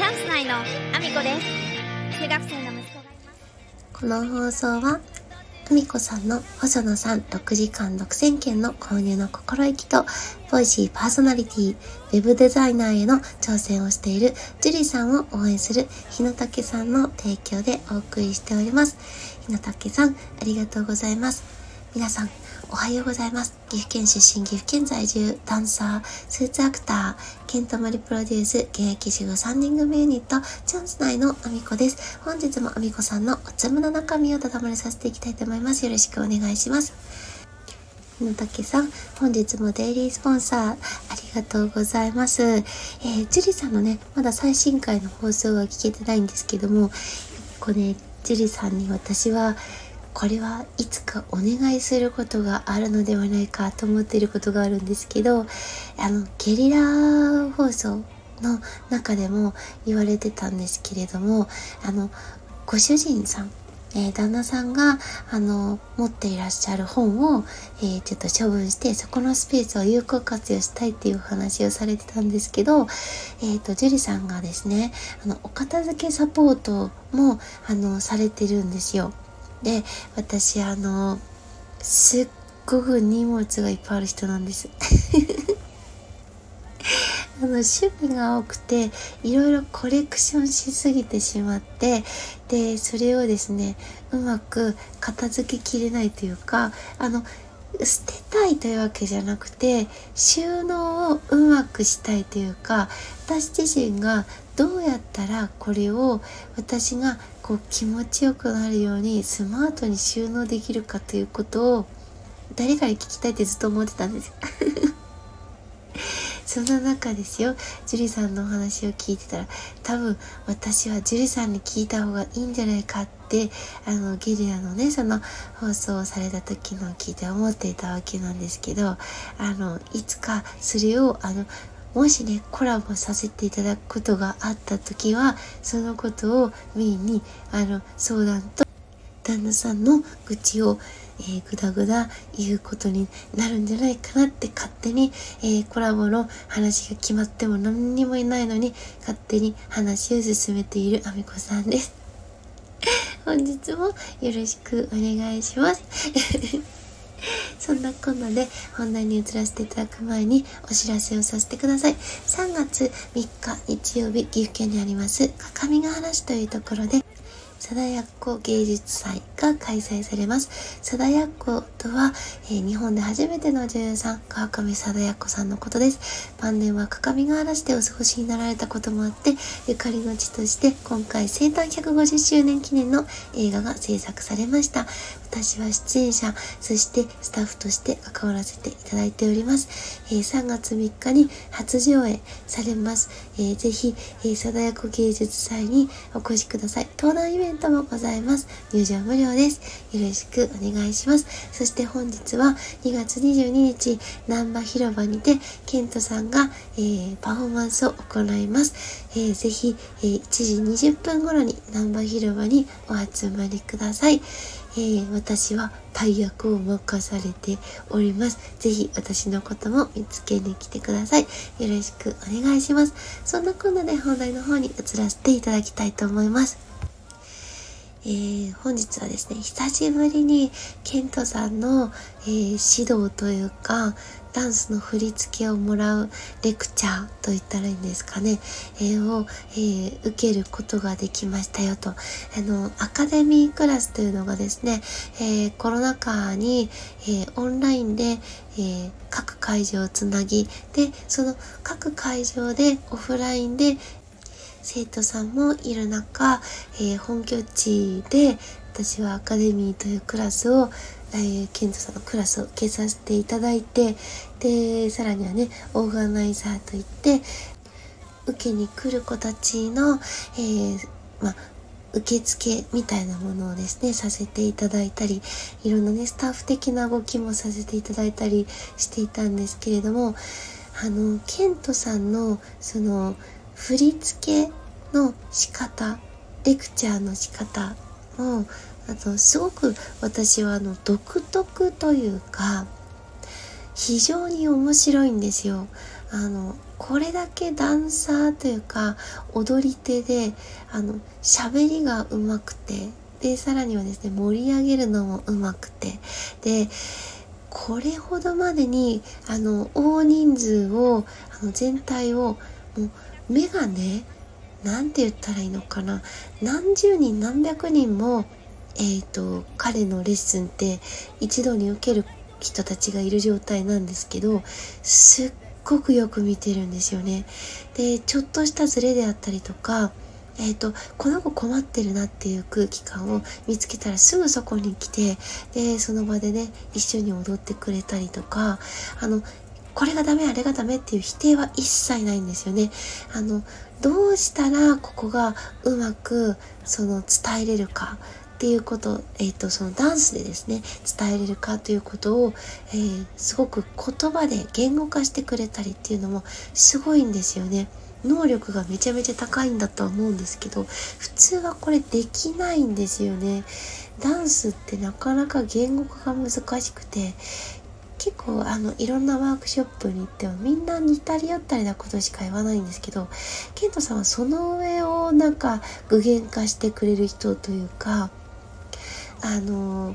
チャンス内のアミコです中学生の息子がいますこの放送は、ふみこさんの細野さん6時間6000件の購入の心意気と、ボイシーパーソナリティ、ウェブデザイナーへの挑戦をしているジュリさんを応援する日野武さんの提供でお送りしております。日野武さん、ありがとうございます。皆さん、おはようございます。岐阜県出身、岐阜県在住、ダンサー、スーツアクター、ケントマリプロデュース、現役主婦3人組ユニット、チャンス内のアミコです。本日もアミコさんのおつむの中身をただまりさせていきたいと思います。よろしくお願いします。日野武さん、本日もデイリースポンサー、ありがとうございます。えー、ジュリさんのね、まだ最新回の放送は聞けてないんですけども、これ、ジュリさんに私は、これはいつかお願いすることがあるのではないかと思っていることがあるんですけど、あの、ゲリラ放送の中でも言われてたんですけれども、あの、ご主人さん、えー旦那さんが、あの、持っていらっしゃる本を、えーちょっと処分して、そこのスペースを有効活用したいっていうお話をされてたんですけど、えっ、と、樹里さんがですね、あの、お片付けサポートも、あの、されてるんですよ。で、私、あの、すっごく荷物がいっぱいある人なんです。あの趣味が多くていろいろコレクションしすぎてしまってでそれをですねうまく片付けきれないというかあの捨てたいというわけじゃなくて収納をうまくしたいというか私自身がどうやったらこれを私がこう気持ちよくなるようにスマートに収納できるかということを誰かに聞きたいってずっと思ってたんです。そんな中ですよ、樹里さんのお話を聞いてたら、多分私は樹里さんに聞いた方がいいんじゃないかって、あの、ゲリラのね、その放送をされた時のを聞いて思っていたわけなんですけど、あの、いつかそれを、あの、もしね、コラボさせていただくことがあった時は、そのことをメインに、あの、相談と、旦那さんの愚痴を、えー、ぐだぐだ言うことになるんじゃないかなって勝手に、えーコラボの話が決まっても何にもいないのに勝手に話を進めているあみこさんです。本日もよろしくお願いします。そんなこんなで本題に移らせていただく前にお知らせをさせてください。3月3日日曜日、岐阜県にあります、各務原市というところで、貞奴芸術祭が開催されます。貞奴とは、えー日本で初めての女優さん、川上貞奴さんのことです。晩年は各務原市でお過ごしになられたこともあって、ゆかりの地として今回生誕150周年記念の映画が制作されました。私は出演者、そしてスタッフとして関わらせていただいております。えー3月3日に初上映されます。ぜひ、えー、貞奴芸術祭にお越しください。登壇イベントもございます。入場無料です。よろしくお願いします。そして本日は2月22日、南波広場にて、ケントさんが、パフォーマンスを行います。ぜひ、えー1時20分頃に南波広場にお集まりください。えー私は大役を任されております。ぜひ私のことも見つけに来てください。よろしくお願いします。そんなこんなで本題の方に移らせていただきたいと思います。えー本日はですね、久しぶりにケントさんの、えー指導というか、ダンスの振り付けをもらうレクチャーと言ったらいいんですかね、えーを、えー受けることができましたよと。あの、アカデミークラスというのがですね、えーコロナ禍に、えオンラインで、え各会場をつなぎ、で、その各会場でオフラインで生徒さんもいる中、え本拠地で私はアカデミーというクラスを、えーケントさんのクラスを受けさせていただいてでさらにはねオーガナイザーといって受けに来る子たちの、えーま受付みたいなものをですね、させていただいたり、いろんなね、スタッフ的な動きもさせていただいたりしていたんですけれども、あの、ケントさんの、その、振り付けの仕方、レクチャーの仕方も、あと、すごく私はあの、独特というか、非常に面白いんですよ。あの、これだけダンサーというか踊り手であの喋りがうまくてでさらにはですね盛り上げるのもうまくてでこれほどまでにあの大人数をあの全体をもう目がね何て言ったらいいのかな？何十人何百人もえーと、彼のレッスンって一度に受ける人たちがいる状態なんですけどすっごくよく見てるんですよね。でちょっとしたズレであったりとかえーと、この子困ってるなっていう空気感を見つけたらすぐそこに来てでその場でね一緒に踊ってくれたりとかあのこれがダメあれがダメっていう否定は一切ないんですよね。あのどうしたらここがうまくその伝えれるかっていうこと、えーと、そのダンスでですね伝えれるかということを、えー、すごく言葉で言語化してくれたりっていうのもすごいんですよね。能力がめちゃめちゃ高いんだとは思うんですけど普通はこれできないんですよね。ダンスってなかなか言語化が難しくて結構あのいろんなワークショップに行ってもみんな似たり寄ったりなことしか言わないんですけどケントさんはその上をなんか具現化してくれる人というかあの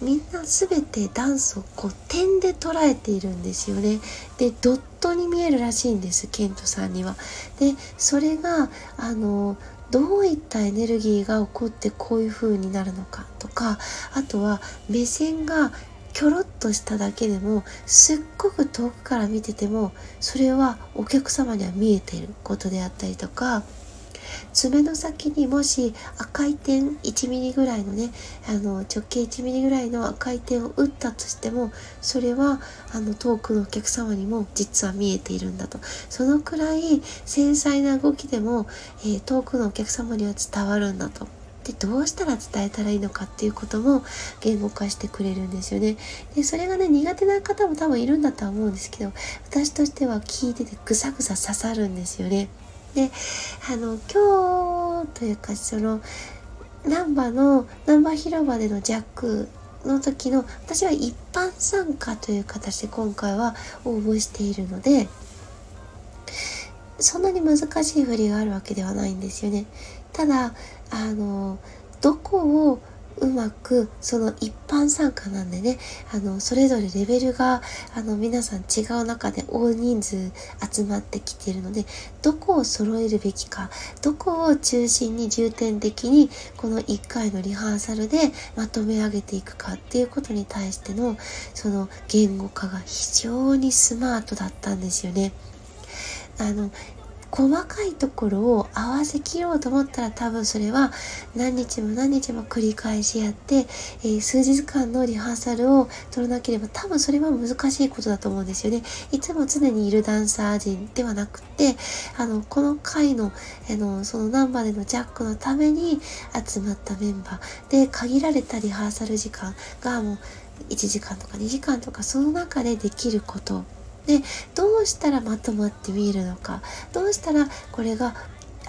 みんな全てダンスをこう点で捉えているんですよね。でドットに見えるらしいんですケントさんには。でそれがあのどういったエネルギーが起こってこういう風になるのかとかあとは目線がキョロッとしただけでもすっごく遠くから見ててもそれはお客様には見えていることであったりとか爪の先にもし赤い点1ミリぐらいのねあの直径1ミリぐらいの赤い点を打ったとしてもそれはあの遠くのお客様にも実は見えているんだとそのくらい繊細な動きでも、えー、遠くのお客様には伝わるんだと。でどうしたら伝えたらいいのかっていうことも言語化してくれるんですよね。でそれがね苦手な方も多分いるんだとは思うんですけど私としては聞いててぐさぐさ刺さるんですよね。であの今日というかその難波の難波広場でのジャックの時の私は一般参加という形で今回は応募しているのでそんなに難しい振りがあるわけではないんですよね。ただあのどこをうまくその一般参加なんでねあのそれぞれレベルがあの皆さん違う中で大人数集まってきているのでどこを揃えるべきかどこを中心に重点的にこの1回のリハーサルでまとめ上げていくかっていうことに対してのその言語化が非常にスマートだったんですよね。あの細かいところを合わせきろうと思ったら多分それは何日も何日も繰り返しやって、えー、数日間のリハーサルを取らなければ多分それは難しいことだと思うんですよね。いつも常にいるダンサー陣ではなくてあのこの回のあのそのナンバーでのジャックのために集まったメンバーで限られたリハーサル時間がもう1時間とか2時間とかその中でできることでどうしたらまとまって見えるのかどうしたらこれが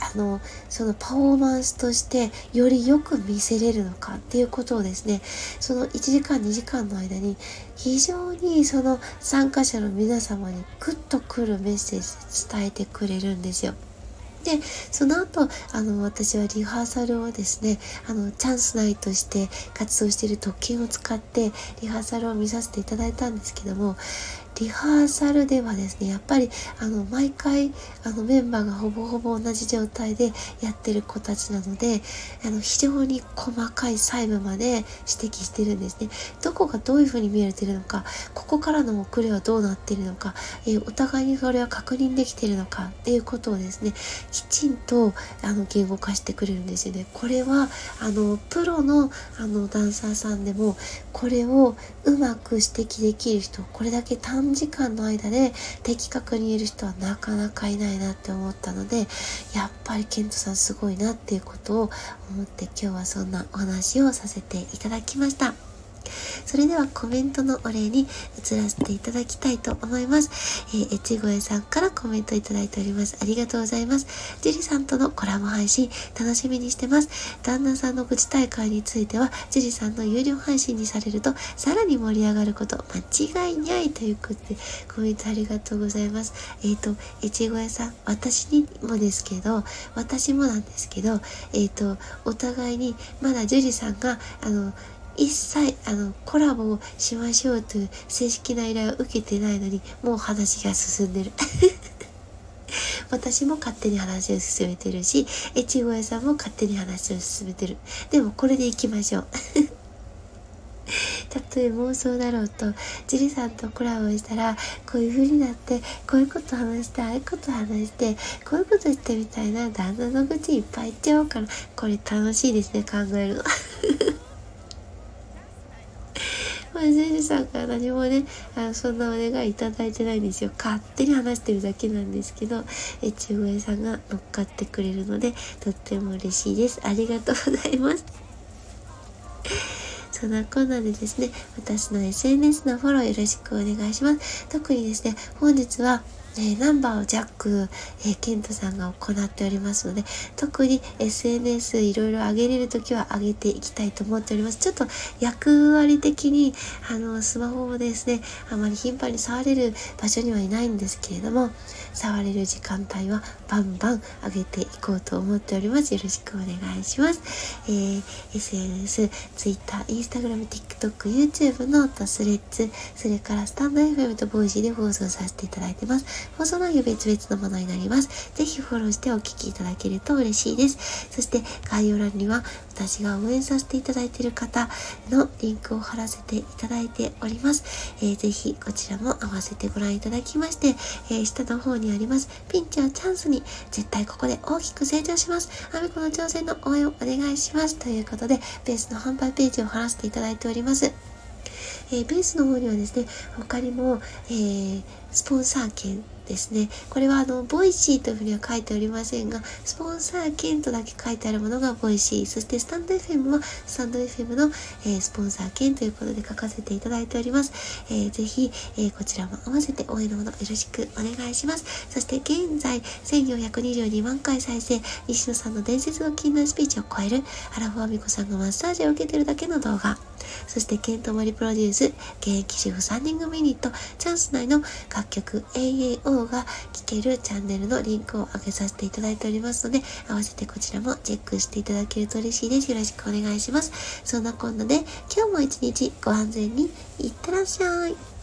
あのそのパフォーマンスとしてよりよく見せれるのかっていうことをですねその1時間2時間の間に非常にその参加者の皆様にグッとくるメッセージ伝えてくれるんですよ。でその後あの私はリハーサルをですねあのチャンス内として活動している特権を使ってリハーサルを見させていただいたんですけどもリハーサルではですねやっぱりあの毎回あのメンバーがほぼほぼ同じ状態でやってる子たちなのであの非常に細かい細部まで指摘してるんですね。どこがどういうふうに見えてるのかここからの遅れはどうなってるのか、えー、お互いにそれは確認できてるのかっていうことをですねきちんとあの言語化してくれるんですよね。これはあのプロのあのダンサーさんでもこれをうまく指摘できる人これだけ短短時間の間で的確に言える人はなかなかいないなって思ったのでやっぱりケントさんすごいなっていうことを思って今日はそんなお話をさせていただきました。それではコメントのお礼に移らせていただきたいと思います。えー、越後さんからコメントいただいております。ありがとうございます。ジュリさんとのコラボ配信楽しみにしてます。旦那さんの愚痴大会については、ジュリさんの有料配信にされるとさらに盛り上がること間違いないということでコメントありがとうございます。えっ、ー、と、越後屋さん、私にもですけど、私もなんですけど、えっ、ー、と、お互いにまだジュリさんが、あの、一切あのコラボをしましょうという正式な依頼を受けてないのにもう話が進んでる。私も勝手に話を進めてるし越後屋さんも勝手に話を進めてる。でもこれでいきましょう。たとえ妄想だろうとジリさんとコラボしたらこういう風になってこういうこと話してああいうこと話してこういうことしてみたいな旦那の愚痴いっぱい言っちゃおうからこれ楽しいですね考えるの まあ、ジェさんから何もね、あそんなお願いいただいてないんですよ。勝手に話してるだけなんですけど、え、中国さんが乗っかってくれるので、とっても嬉しいです。ありがとうございます。そんなこんなでですね、私の SNS のフォローよろしくお願いします。特にですね、本日は、えナンバーをジャック、えー、ケントさんが行っておりますので、特に SNS いろいろ上げれるときは上げていきたいと思っております。ちょっと役割的に、あの、スマホをですね、あまり頻繁に触れる場所にはいないんですけれども、触れる時間帯はバンバン上げていこうと思っております。よろしくお願いします。えー、SNS、Twitter、Instagram、TikTok、YouTube のとスレッズ、それからスタンド FM と Voicy で放送させていただいてます。放送内容別々のものになります。ぜひフォローしてお聞きいただけると嬉しいです。そして概要欄には私が応援させていただいている方のリンクを貼らせていただいております。えー、ぜひこちらも合わせてご覧いただきまして、えー、下の方にありますピンチをチャンスに絶対ここで大きく成長します。アメコの挑戦の応援をお願いします。ということで、ベースの販売ページを貼らせていただいております。えー、ベースの方にはですね、他にも、えー、スポンサー券ですね。これはあの、 Voicy というふうには書いておりませんが、スポンサー券とだけ書いてあるものが Voicy。そしてスタンド FM はスタンド FM の、えー、スポンサー券ということで書かせていただいております。えー、ぜひ、えー、こちらも合わせて応援のほどよろしくお願いします。そして現在、1422万回再生、西野さんの伝説の禁断スピーチを超える、アラフォアミコさんがマッサージを受けてるだけの動画。そして、ケントモリプロデュース、現役主婦3人組ユニット、チャンス内の楽曲 AAO が聞けるチャンネルのリンクを上げさせていただいておりますので、合わせてこちらもチェックしていただけると嬉しいです。よろしくお願いします。そんなこんなで、今日も一日ご安全にいってらっしゃい。